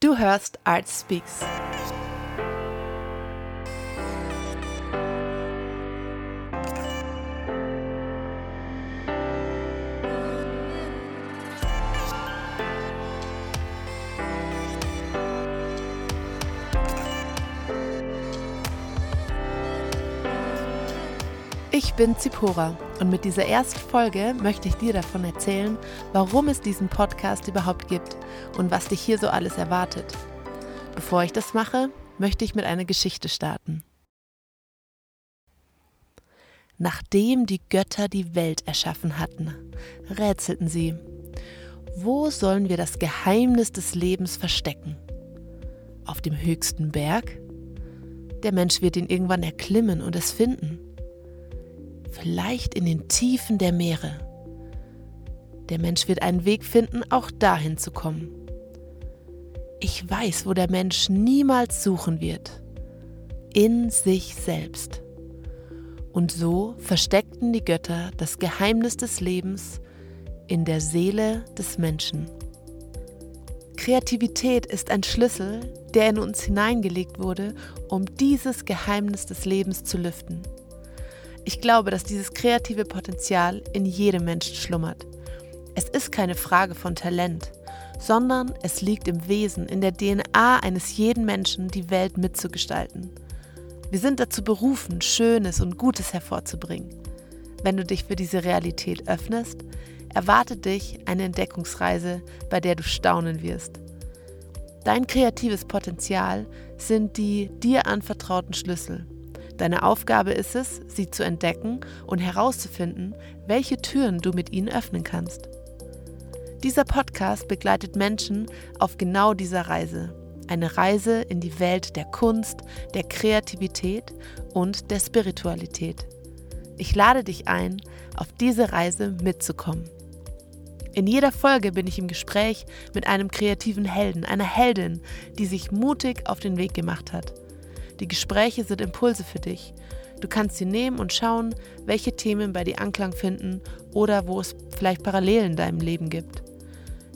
Du hörst Art Speaks. Ich bin Zipora und mit dieser ersten Folge möchte ich dir davon erzählen, warum es diesen Podcast überhaupt gibt und was dich hier so alles erwartet. Bevor ich das mache, möchte ich mit einer Geschichte starten. Nachdem die Götter die Welt erschaffen hatten, rätselten sie, wo sollen wir das Geheimnis des Lebens verstecken? Auf dem höchsten Berg? Der Mensch wird ihn irgendwann erklimmen und es finden vielleicht in den Tiefen der Meere. Der Mensch wird einen Weg finden, auch dahin zu kommen. Ich weiß, wo der Mensch niemals suchen wird. In sich selbst. Und so versteckten die Götter das Geheimnis des Lebens in der Seele des Menschen. Kreativität ist ein Schlüssel, der in uns hineingelegt wurde, um dieses Geheimnis des Lebens zu lüften. Ich glaube, dass dieses kreative Potenzial in jedem Menschen schlummert. Es ist keine Frage von Talent, sondern es liegt im Wesen, in der DNA eines jeden Menschen, die Welt mitzugestalten. Wir sind dazu berufen, Schönes und Gutes hervorzubringen. Wenn du dich für diese Realität öffnest, erwartet dich eine Entdeckungsreise, bei der du staunen wirst. Dein kreatives Potenzial sind die dir anvertrauten Schlüssel. Deine Aufgabe ist es, sie zu entdecken und herauszufinden, welche Türen du mit ihnen öffnen kannst. Dieser Podcast begleitet Menschen auf genau dieser Reise. Eine Reise in die Welt der Kunst, der Kreativität und der Spiritualität. Ich lade dich ein, auf diese Reise mitzukommen. In jeder Folge bin ich im Gespräch mit einem kreativen Helden, einer Heldin, die sich mutig auf den Weg gemacht hat die Gespräche sind Impulse für dich. Du kannst sie nehmen und schauen, welche Themen bei dir Anklang finden oder wo es vielleicht Parallelen in deinem Leben gibt.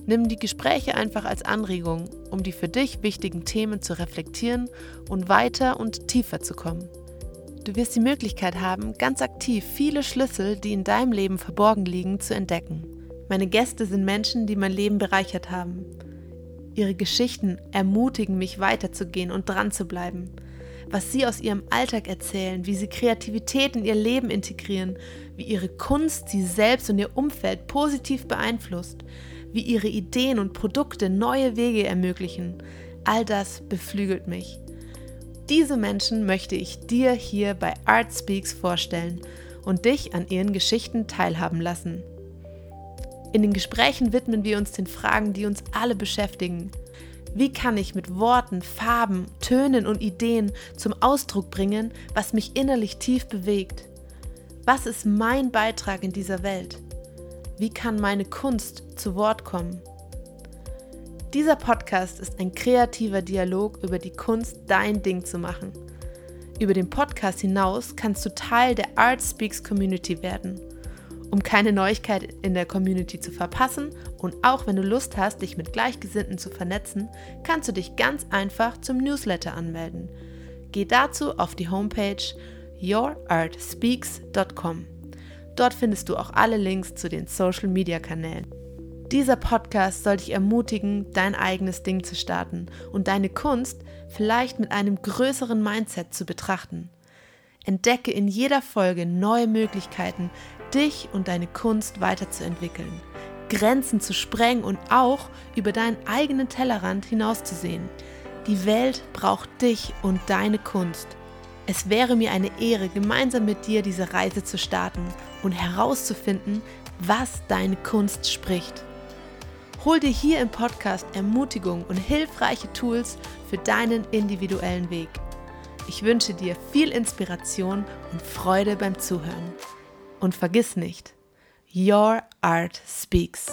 Nimm die Gespräche einfach als Anregung, um die für dich wichtigen Themen zu reflektieren und weiter und tiefer zu kommen. Du wirst die Möglichkeit haben, ganz aktiv viele Schlüssel, die in deinem Leben verborgen liegen, zu entdecken. Meine Gäste sind Menschen, die mein Leben bereichert haben. Ihre Geschichten ermutigen mich weiterzugehen und dran zu bleiben was sie aus ihrem Alltag erzählen, wie sie Kreativität in ihr Leben integrieren, wie ihre Kunst sie selbst und ihr Umfeld positiv beeinflusst, wie ihre Ideen und Produkte neue Wege ermöglichen. All das beflügelt mich. Diese Menschen möchte ich dir hier bei Art Speaks vorstellen und dich an ihren Geschichten teilhaben lassen. In den Gesprächen widmen wir uns den Fragen, die uns alle beschäftigen. Wie kann ich mit Worten, Farben, Tönen und Ideen zum Ausdruck bringen, was mich innerlich tief bewegt? Was ist mein Beitrag in dieser Welt? Wie kann meine Kunst zu Wort kommen? Dieser Podcast ist ein kreativer Dialog über die Kunst, dein Ding zu machen. Über den Podcast hinaus kannst du Teil der Art Speaks Community werden um keine Neuigkeit in der Community zu verpassen und auch wenn du Lust hast, dich mit Gleichgesinnten zu vernetzen, kannst du dich ganz einfach zum Newsletter anmelden. Geh dazu auf die Homepage yourartspeaks.com. Dort findest du auch alle Links zu den Social Media Kanälen. Dieser Podcast soll dich ermutigen, dein eigenes Ding zu starten und deine Kunst vielleicht mit einem größeren Mindset zu betrachten. Entdecke in jeder Folge neue Möglichkeiten, dich und deine Kunst weiterzuentwickeln, Grenzen zu sprengen und auch über deinen eigenen Tellerrand hinauszusehen. Die Welt braucht dich und deine Kunst. Es wäre mir eine Ehre, gemeinsam mit dir diese Reise zu starten und herauszufinden, was deine Kunst spricht. Hol dir hier im Podcast Ermutigung und hilfreiche Tools für deinen individuellen Weg. Ich wünsche dir viel Inspiration und Freude beim Zuhören. Und vergiss nicht, Your Art Speaks.